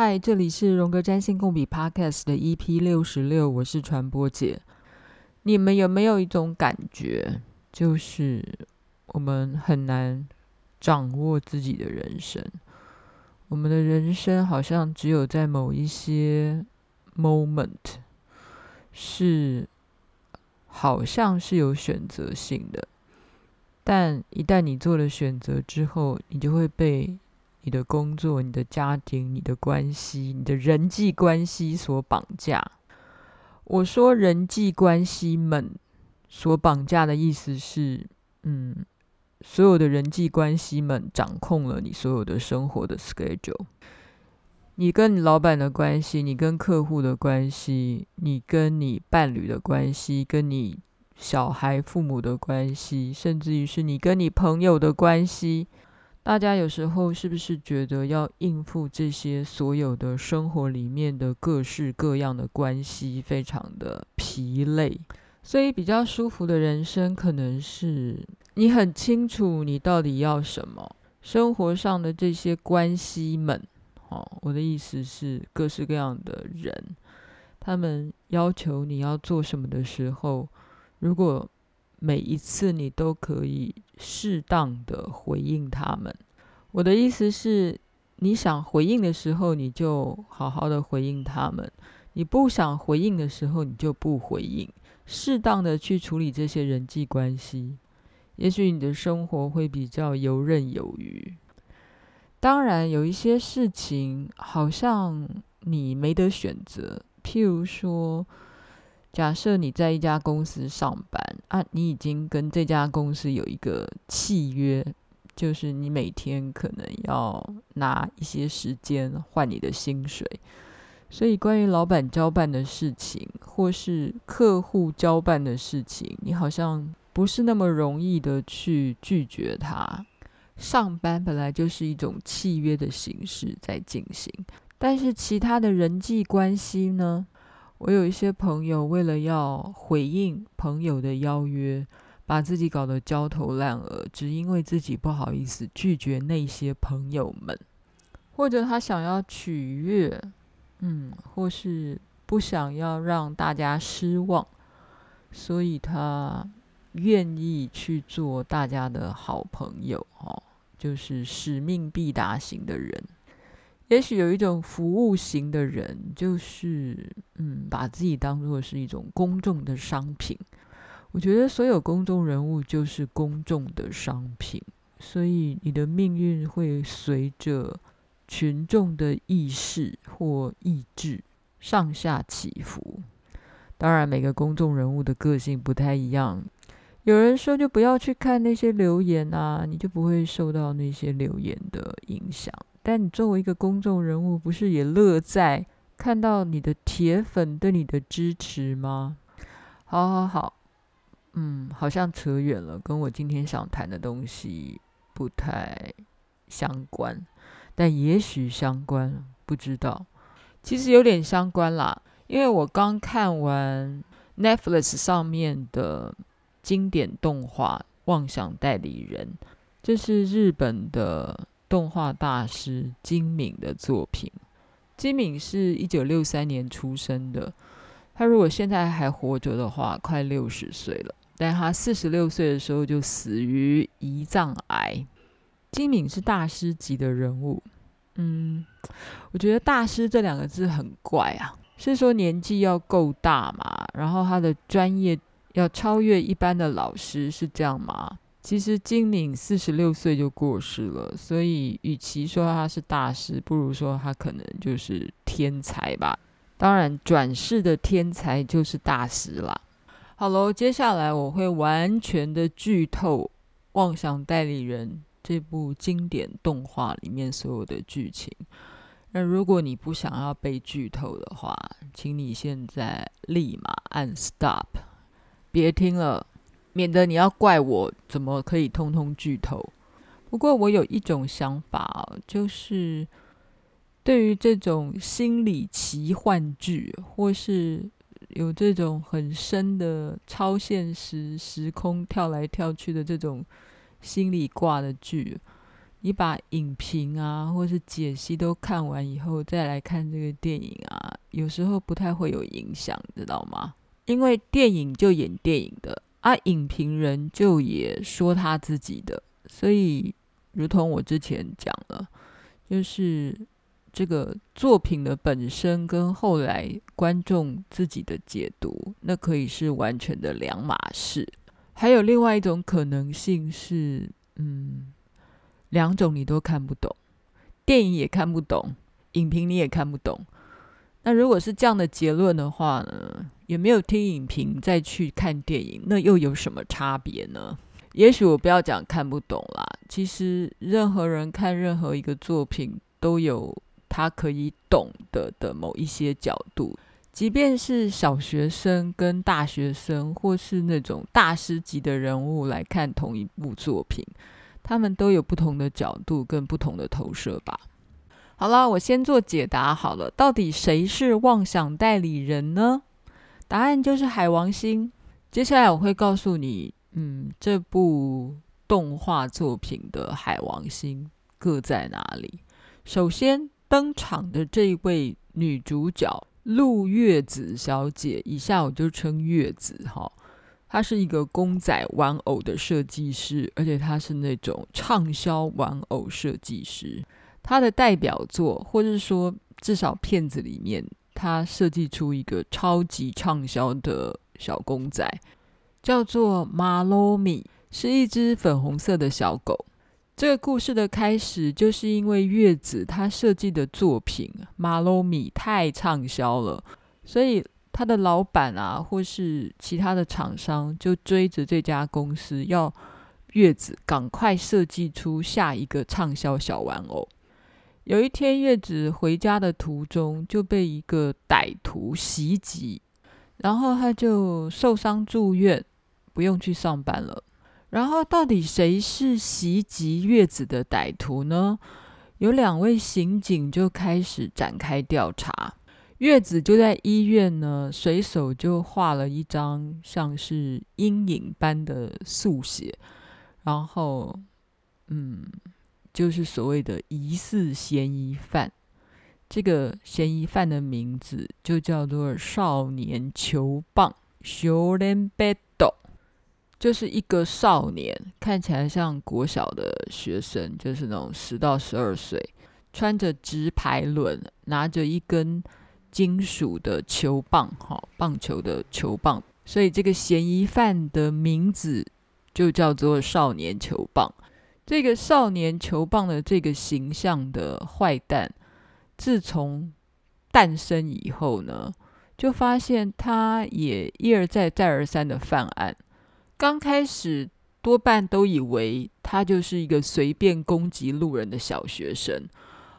嗨，这里是荣格占星共笔 Podcast 的 EP 六十六，我是传播姐。你们有没有一种感觉，就是我们很难掌握自己的人生？我们的人生好像只有在某一些 moment 是好像是有选择性的，但一旦你做了选择之后，你就会被。你的工作、你的家庭、你的关系、你的人际关系所绑架。我说人际关系们所绑架的意思是，嗯，所有的人际关系们掌控了你所有的生活的 schedule。你跟你老板的关系，你跟客户的关系，你跟你伴侣的关系，跟你小孩、父母的关系，甚至于是你跟你朋友的关系。大家有时候是不是觉得要应付这些所有的生活里面的各式各样的关系，非常的疲累？所以比较舒服的人生，可能是你很清楚你到底要什么。生活上的这些关系们，哦，我的意思是各式各样的人，他们要求你要做什么的时候，如果每一次你都可以适当的回应他们。我的意思是，你想回应的时候，你就好好的回应他们；你不想回应的时候，你就不回应。适当的去处理这些人际关系，也许你的生活会比较游刃有余。当然，有一些事情好像你没得选择，譬如说。假设你在一家公司上班啊，你已经跟这家公司有一个契约，就是你每天可能要拿一些时间换你的薪水。所以，关于老板交办的事情，或是客户交办的事情，你好像不是那么容易的去拒绝他。上班本来就是一种契约的形式在进行，但是其他的人际关系呢？我有一些朋友，为了要回应朋友的邀约，把自己搞得焦头烂额，只因为自己不好意思拒绝那些朋友们，或者他想要取悦，嗯，或是不想要让大家失望，所以他愿意去做大家的好朋友，哦，就是使命必达型的人。也许有一种服务型的人，就是嗯，把自己当做是一种公众的商品。我觉得所有公众人物就是公众的商品，所以你的命运会随着群众的意识或意志上下起伏。当然，每个公众人物的个性不太一样。有人说，就不要去看那些留言啊，你就不会受到那些留言的影响。但你作为一个公众人物，不是也乐在看到你的铁粉对你的支持吗？好好好，嗯，好像扯远了，跟我今天想谈的东西不太相关，但也许相关，不知道。其实有点相关啦，因为我刚看完 Netflix 上面的经典动画《妄想代理人》，这是日本的。动画大师金敏的作品。金敏是一九六三年出生的，他如果现在还活着的话，快六十岁了。但他四十六岁的时候就死于胰脏癌。金敏是大师级的人物。嗯，我觉得“大师”这两个字很怪啊，是说年纪要够大嘛？然后他的专业要超越一般的老师，是这样吗？其实金敏四十六岁就过世了，所以与其说他是大师，不如说他可能就是天才吧。当然，转世的天才就是大师啦。好喽，接下来我会完全的剧透《妄想代理人》这部经典动画里面所有的剧情。那如果你不想要被剧透的话，请你现在立马按 stop，别听了。免得你要怪我怎么可以通通剧透。不过我有一种想法，就是对于这种心理奇幻剧，或是有这种很深的超现实时空跳来跳去的这种心理挂的剧，你把影评啊，或是解析都看完以后，再来看这个电影啊，有时候不太会有影响，知道吗？因为电影就演电影的啊，影评人就也说他自己的，所以，如同我之前讲了，就是这个作品的本身跟后来观众自己的解读，那可以是完全的两码事。还有另外一种可能性是，嗯。两种你都看不懂，电影也看不懂，影评你也看不懂。那如果是这样的结论的话呢，也没有听影评再去看电影，那又有什么差别呢？也许我不要讲看不懂啦，其实任何人看任何一个作品都有他可以懂得的某一些角度，即便是小学生跟大学生，或是那种大师级的人物来看同一部作品。他们都有不同的角度跟不同的投射吧。好了，我先做解答好了。到底谁是妄想代理人呢？答案就是海王星。接下来我会告诉你，嗯，这部动画作品的海王星各在哪里。首先登场的这一位女主角陆月子小姐，以下我就称月子哈。她是一个公仔玩偶的设计师，而且她是那种畅销玩偶设计师。她的代表作，或者说至少片子里面，他设计出一个超级畅销的小公仔，叫做马洛米，是一只粉红色的小狗。这个故事的开始，就是因为月子他设计的作品马洛米太畅销了，所以。他的老板啊，或是其他的厂商，就追着这家公司要月子赶快设计出下一个畅销小玩偶。有一天，月子回家的途中就被一个歹徒袭击，然后他就受伤住院，不用去上班了。然后，到底谁是袭击月子的歹徒呢？有两位刑警就开始展开调查。月子就在医院呢，随手就画了一张像是阴影般的速写，然后，嗯，就是所谓的疑似嫌疑犯。这个嫌疑犯的名字就叫做少年球棒，少年别斗，就是一个少年，看起来像国小的学生，就是那种十到十二岁，穿着直排轮，拿着一根。金属的球棒，哈，棒球的球棒，所以这个嫌疑犯的名字就叫做少年球棒。这个少年球棒的这个形象的坏蛋，自从诞生以后呢，就发现他也一而再、再而三的犯案。刚开始多半都以为他就是一个随便攻击路人的小学生，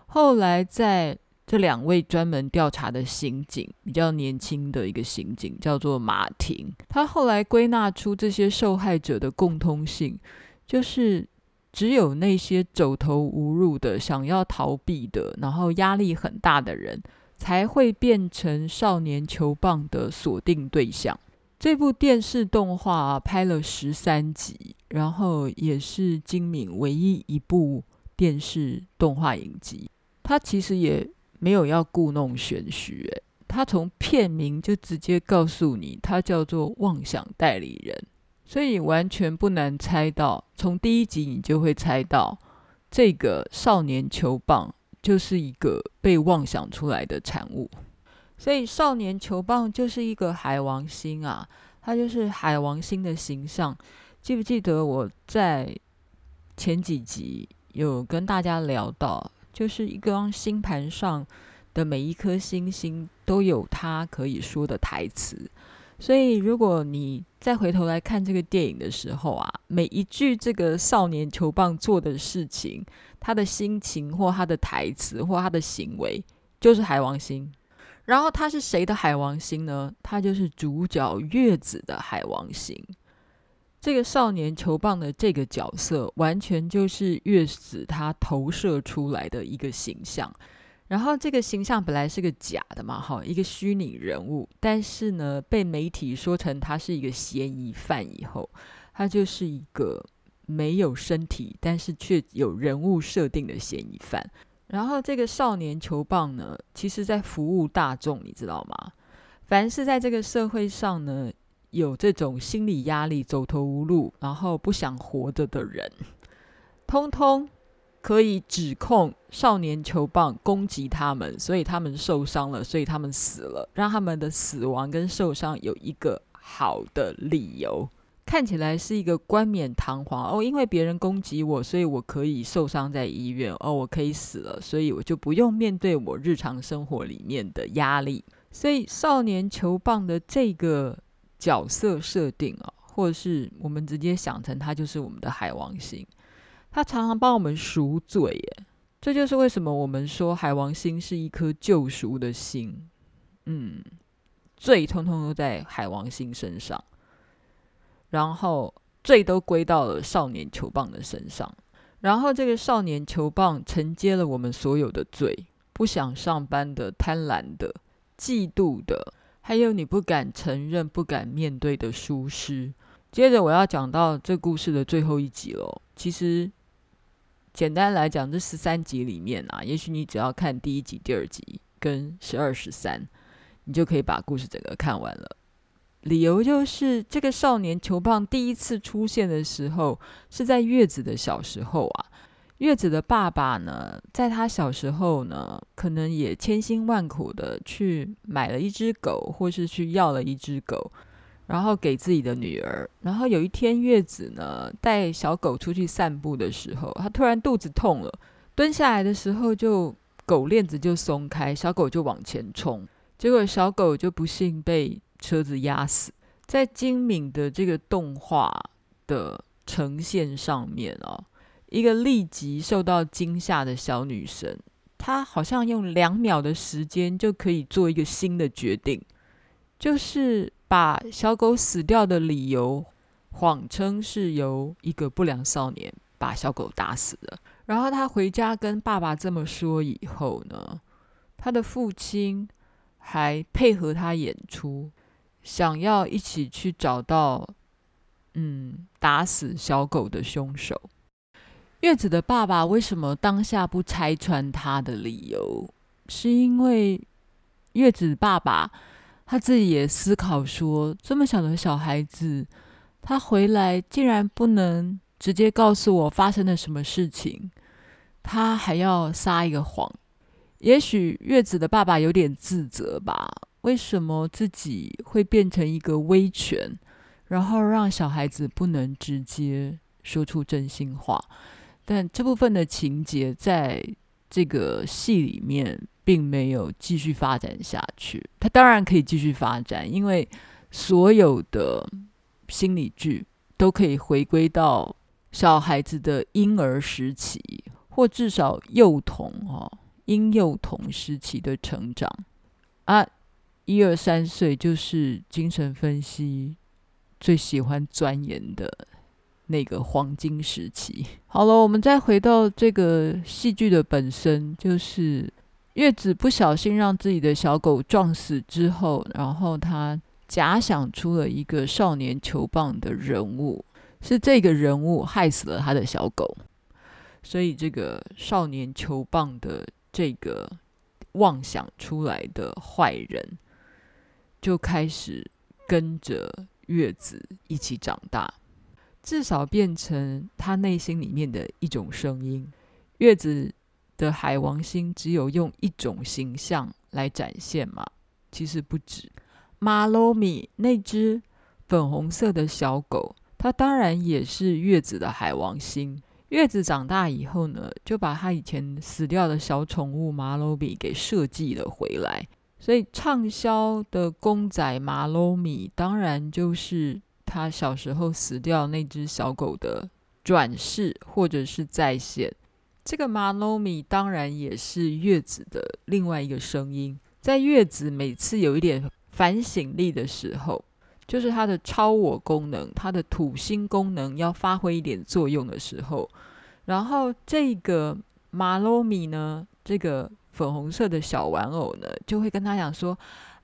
后来在这两位专门调查的刑警，比较年轻的一个刑警叫做马婷。他后来归纳出这些受害者的共通性，就是只有那些走投无路的、想要逃避的，然后压力很大的人，才会变成少年球棒的锁定对象。这部电视动画拍了十三集，然后也是金敏唯一一部电视动画影集。他其实也。没有要故弄玄虚，他从片名就直接告诉你，他叫做妄想代理人，所以完全不难猜到，从第一集你就会猜到，这个少年球棒就是一个被妄想出来的产物，所以少年球棒就是一个海王星啊，它就是海王星的形象。记不记得我在前几集有跟大家聊到？就是一个星盘上的每一颗星星都有它可以说的台词，所以如果你再回头来看这个电影的时候啊，每一句这个少年球棒做的事情，他的心情或他的台词或他的行为，就是海王星。然后他是谁的海王星呢？他就是主角月子的海王星。这个少年球棒的这个角色，完全就是月子他投射出来的一个形象。然后这个形象本来是个假的嘛，哈，一个虚拟人物。但是呢，被媒体说成他是一个嫌疑犯以后，他就是一个没有身体，但是却有人物设定的嫌疑犯。然后这个少年球棒呢，其实在服务大众，你知道吗？凡是在这个社会上呢，有这种心理压力、走投无路，然后不想活着的人，通通可以指控少年球棒攻击他们，所以他们受伤了，所以他们死了，让他们的死亡跟受伤有一个好的理由。看起来是一个冠冕堂皇哦，因为别人攻击我，所以我可以受伤在医院哦，我可以死了，所以我就不用面对我日常生活里面的压力。所以少年球棒的这个角色设定啊，或者是我们直接想成他就是我们的海王星，他常常帮我们赎罪耶。这就是为什么我们说海王星是一颗救赎的星。嗯，罪通通都在海王星身上。然后罪都归到了少年球棒的身上，然后这个少年球棒承接了我们所有的罪：不想上班的、贪婪的、嫉妒的，还有你不敢承认、不敢面对的疏失。接着我要讲到这故事的最后一集喽。其实简单来讲，这十三集里面啊，也许你只要看第一集、第二集跟十二、十三，你就可以把故事整个看完了。理由就是，这个少年球棒第一次出现的时候是在月子的小时候啊。月子的爸爸呢，在他小时候呢，可能也千辛万苦的去买了一只狗，或是去要了一只狗，然后给自己的女儿。然后有一天，月子呢带小狗出去散步的时候，他突然肚子痛了，蹲下来的时候就狗链子就松开，小狗就往前冲，结果小狗就不幸被。车子压死，在精敏的这个动画的呈现上面哦，一个立即受到惊吓的小女生，她好像用两秒的时间就可以做一个新的决定，就是把小狗死掉的理由谎称是由一个不良少年把小狗打死的。然后他回家跟爸爸这么说以后呢，他的父亲还配合他演出。想要一起去找到，嗯，打死小狗的凶手。月子的爸爸为什么当下不拆穿他的理由？是因为月子爸爸他自己也思考说，这么小的小孩子，他回来竟然不能直接告诉我发生了什么事情，他还要撒一个谎。也许月子的爸爸有点自责吧。为什么自己会变成一个威权，然后让小孩子不能直接说出真心话？但这部分的情节在这个戏里面并没有继续发展下去。它当然可以继续发展，因为所有的心理剧都可以回归到小孩子的婴儿时期，或至少幼童哦，婴幼童时期的成长啊。一二三岁就是精神分析最喜欢钻研的那个黄金时期。好了，我们再回到这个戏剧的本身，就是月子不小心让自己的小狗撞死之后，然后他假想出了一个少年球棒的人物，是这个人物害死了他的小狗，所以这个少年球棒的这个妄想出来的坏人。就开始跟着月子一起长大，至少变成他内心里面的一种声音。月子的海王星只有用一种形象来展现吗？其实不止。马洛米那只粉红色的小狗，它当然也是月子的海王星。月子长大以后呢，就把他以前死掉的小宠物马洛米给设计了回来。所以畅销的公仔马洛米，当然就是他小时候死掉那只小狗的转世或者是再现。这个马罗米当然也是月子的另外一个声音。在月子每次有一点反省力的时候，就是他的超我功能、他的土星功能要发挥一点作用的时候，然后这个马罗米呢，这个。粉红色的小玩偶呢，就会跟他讲说：“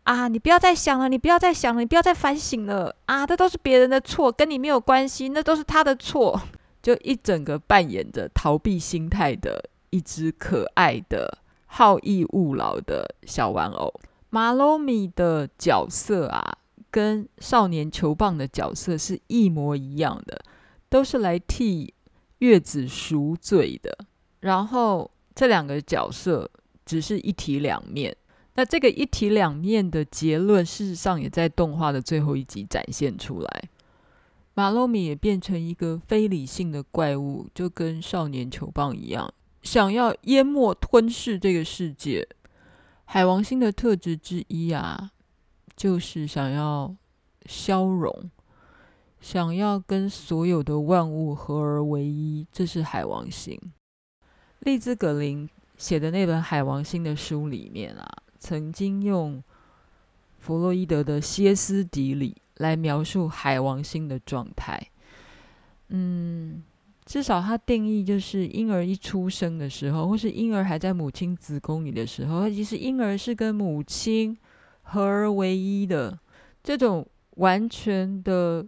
啊，你不要再想了，你不要再想了，你不要再反省了啊！这都是别人的错，跟你没有关系，那都是他的错。”就一整个扮演着逃避心态的一只可爱的好逸恶劳的小玩偶。马洛米的角色啊，跟少年球棒的角色是一模一样的，都是来替月子赎罪的。然后这两个角色只是一体两面。那这个一体两面的结论，事实上也在动画的最后一集展现出来。马洛米也变成一个非理性的怪物，就跟少年球棒一样，想要淹没吞噬这个世界。海王星的特质之一啊，就是想要消融，想要跟所有的万物合而为一。这是海王星。利兹·格林写的那本《海王星》的书里面啊。曾经用弗洛伊德的歇斯底里来描述海王星的状态。嗯，至少他定义就是婴儿一出生的时候，或是婴儿还在母亲子宫里的时候，其实婴儿是跟母亲合而为一的。这种完全的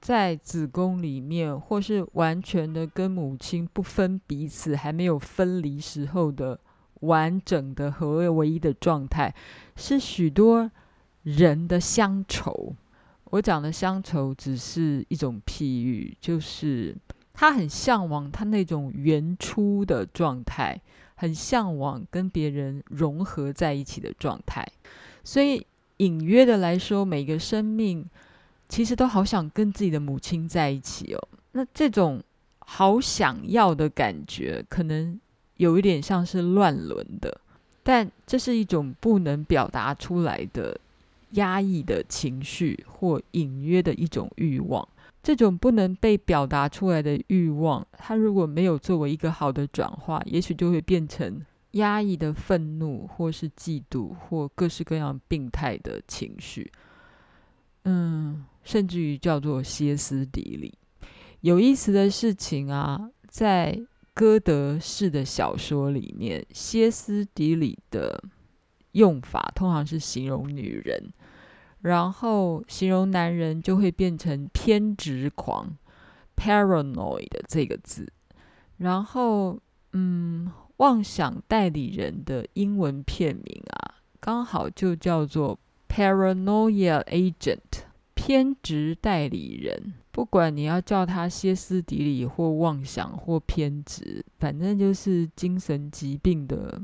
在子宫里面，或是完全的跟母亲不分彼此，还没有分离时候的。完整的合而为一的状态，是许多人的乡愁。我讲的乡愁只是一种譬喻，就是他很向往他那种原初的状态，很向往跟别人融合在一起的状态。所以隐约的来说，每个生命其实都好想跟自己的母亲在一起哦。那这种好想要的感觉，可能。有一点像是乱伦的，但这是一种不能表达出来的压抑的情绪，或隐约的一种欲望。这种不能被表达出来的欲望，它如果没有作为一个好的转化，也许就会变成压抑的愤怒，或是嫉妒，或各式各样病态的情绪。嗯，甚至于叫做歇斯底里。有意思的事情啊，在。歌德式的小说里面，歇斯底里的用法通常是形容女人，然后形容男人就会变成偏执狂 （paranoid） 这个字。然后，嗯，妄想代理人的英文片名啊，刚好就叫做 Paranoia Agent，偏执代理人。不管你要叫他歇斯底里或妄想或偏执，反正就是精神疾病的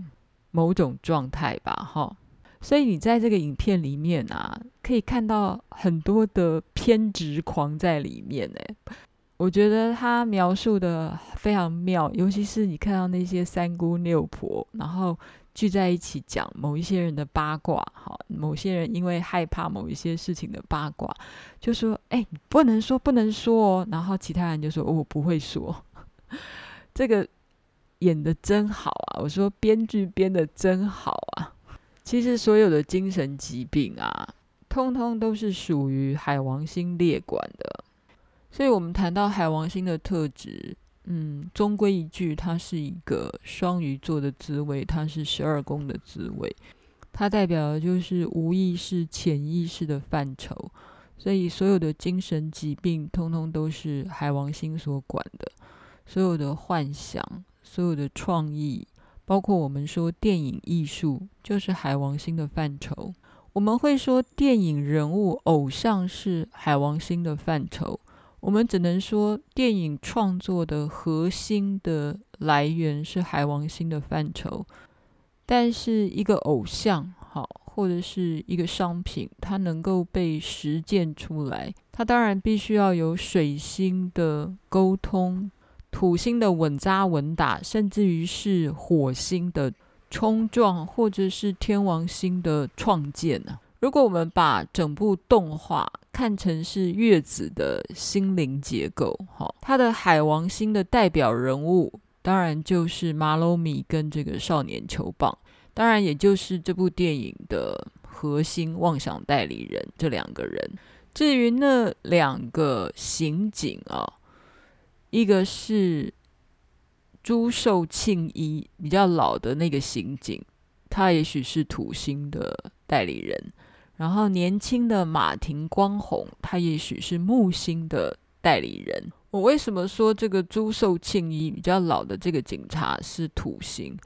某种状态吧，哈。所以你在这个影片里面啊，可以看到很多的偏执狂在里面，哎，我觉得他描述的非常妙，尤其是你看到那些三姑六婆，然后。聚在一起讲某一些人的八卦，好，某些人因为害怕某一些事情的八卦，就说：“哎，不能说，不能说哦。”然后其他人就说：“，我不会说。”这个演的真好啊！我说编剧编的真好啊！其实所有的精神疾病啊，通通都是属于海王星列管的。所以我们谈到海王星的特质。嗯，终归一句，它是一个双鱼座的滋味，它是十二宫的滋味，它代表的就是无意识、潜意识的范畴，所以所有的精神疾病，通通都是海王星所管的，所有的幻想、所有的创意，包括我们说电影艺术，就是海王星的范畴。我们会说电影人物、偶像是海王星的范畴。我们只能说，电影创作的核心的来源是海王星的范畴，但是一个偶像，好，或者是一个商品，它能够被实践出来，它当然必须要有水星的沟通、土星的稳扎稳打，甚至于是火星的冲撞，或者是天王星的创建呢。如果我们把整部动画看成是月子的心灵结构，哈，它的海王星的代表人物当然就是马洛米跟这个少年球棒，当然也就是这部电影的核心妄想代理人这两个人。至于那两个刑警啊，一个是朱寿庆一比较老的那个刑警，他也许是土星的代理人。然后年轻的马庭光弘，他也许是木星的代理人。我为什么说这个朱寿庆一比较老的这个警察是土星？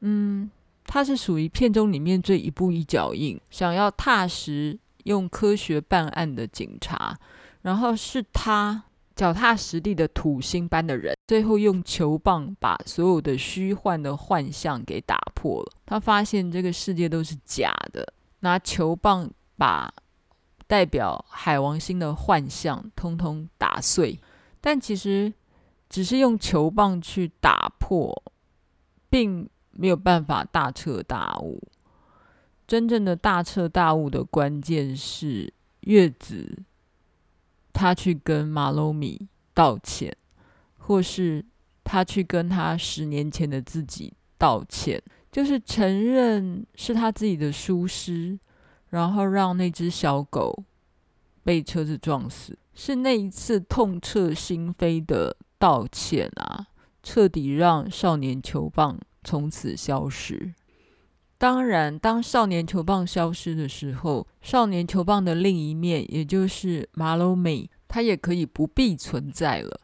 嗯，他是属于片中里面最一步一脚印，想要踏实用科学办案的警察，然后是他脚踏实地的土星般的人，最后用球棒把所有的虚幻的幻象给打破了。他发现这个世界都是假的，拿球棒把代表海王星的幻象通通打碎，但其实只是用球棒去打破，并没有办法大彻大悟。真正的大彻大悟的关键是月子，他去跟马洛米道歉，或是他去跟他十年前的自己道歉，就是承认是他自己的疏失。然后让那只小狗被车子撞死，是那一次痛彻心扉的道歉啊，彻底让少年球棒从此消失。当然，当少年球棒消失的时候，少年球棒的另一面，也就是马洛美，他也可以不必存在了。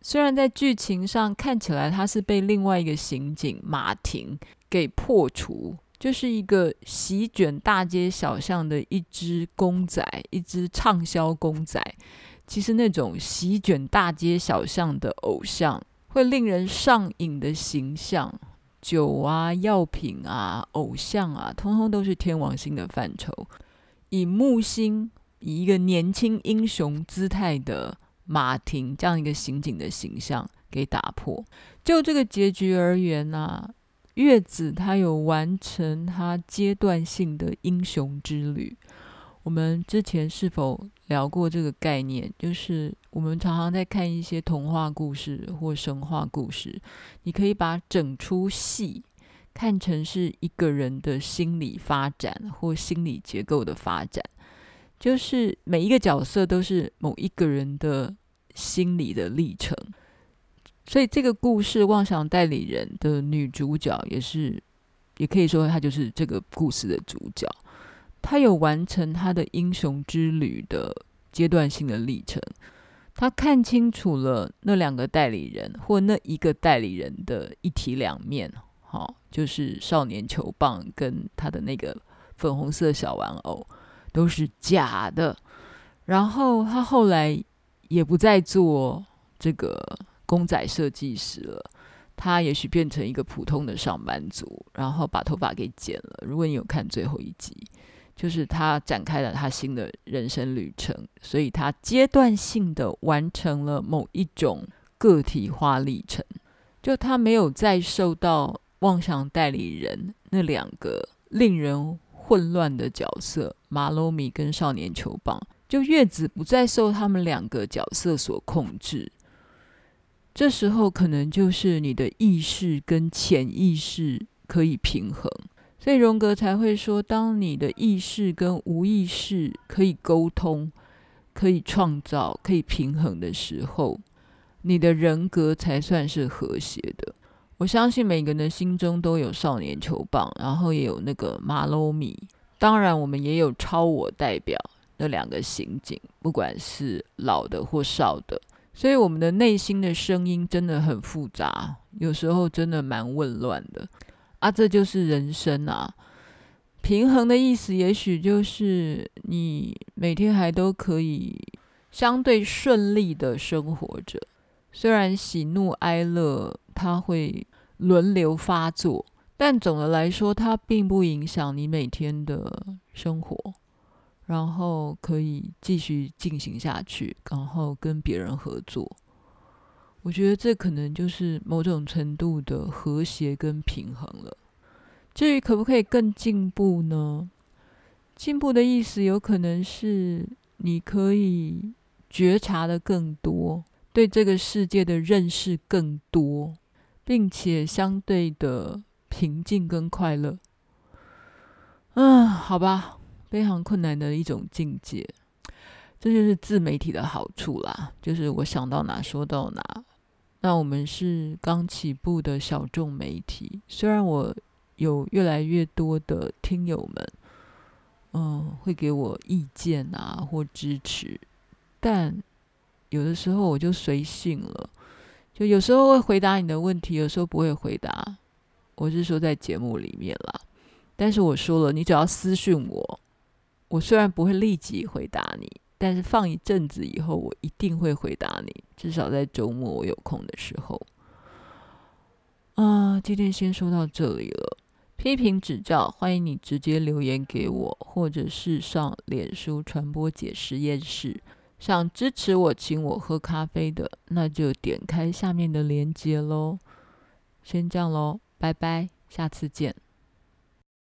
虽然在剧情上看起来他是被另外一个刑警马婷给破除。就是一个席卷大街小巷的一只公仔，一只畅销公仔。其实那种席卷大街小巷的偶像，会令人上瘾的形象，酒啊、药品啊、偶像啊，通通都是天王星的范畴。以木星，以一个年轻英雄姿态的马婷这样一个刑警的形象给打破。就这个结局而言呢、啊？月子他有完成他阶段性的英雄之旅。我们之前是否聊过这个概念？就是我们常常在看一些童话故事或神话故事，你可以把整出戏看成是一个人的心理发展或心理结构的发展，就是每一个角色都是某一个人的心理的历程。所以这个故事《妄想代理人》的女主角也是，也可以说她就是这个故事的主角。她有完成她的英雄之旅的阶段性的历程。她看清楚了那两个代理人或那一个代理人的一体两面，好，就是少年球棒跟他的那个粉红色小玩偶都是假的。然后她后来也不再做这个。公仔设计师了，他也许变成一个普通的上班族，然后把头发给剪了。如果你有看最后一集，就是他展开了他新的人生旅程，所以他阶段性的完成了某一种个体化历程。就他没有再受到妄想代理人那两个令人混乱的角色马洛米跟少年球棒，就月子不再受他们两个角色所控制。这时候可能就是你的意识跟潜意识可以平衡，所以荣格才会说，当你的意识跟无意识可以沟通、可以创造、可以平衡的时候，你的人格才算是和谐的。我相信每个人的心中都有少年球棒，然后也有那个马洛米，当然我们也有超我代表那两个刑警，不管是老的或少的。所以我们的内心的声音真的很复杂，有时候真的蛮混乱的啊！这就是人生啊。平衡的意思，也许就是你每天还都可以相对顺利的生活着，虽然喜怒哀乐它会轮流发作，但总的来说，它并不影响你每天的生活。然后可以继续进行下去，然后跟别人合作。我觉得这可能就是某种程度的和谐跟平衡了。至于可不可以更进步呢？进步的意思有可能是你可以觉察的更多，对这个世界的认识更多，并且相对的平静跟快乐。嗯，好吧。非常困难的一种境界，这就是自媒体的好处啦。就是我想到哪说到哪。那我们是刚起步的小众媒体，虽然我有越来越多的听友们，嗯，会给我意见啊或支持，但有的时候我就随性了，就有时候会回答你的问题，有时候不会回答。我是说在节目里面啦，但是我说了，你只要私讯我，我虽然不会立即回答你，但是放一阵子以后，我一定会回答你，至少在周末我有空的时候。啊，今天先说到这里了。批评指教，欢迎你直接留言给我，或者是上脸书传播解实验室。想支持我，请我喝咖啡的，那就点开下面的链接喽。先这样喽，拜拜，下次见。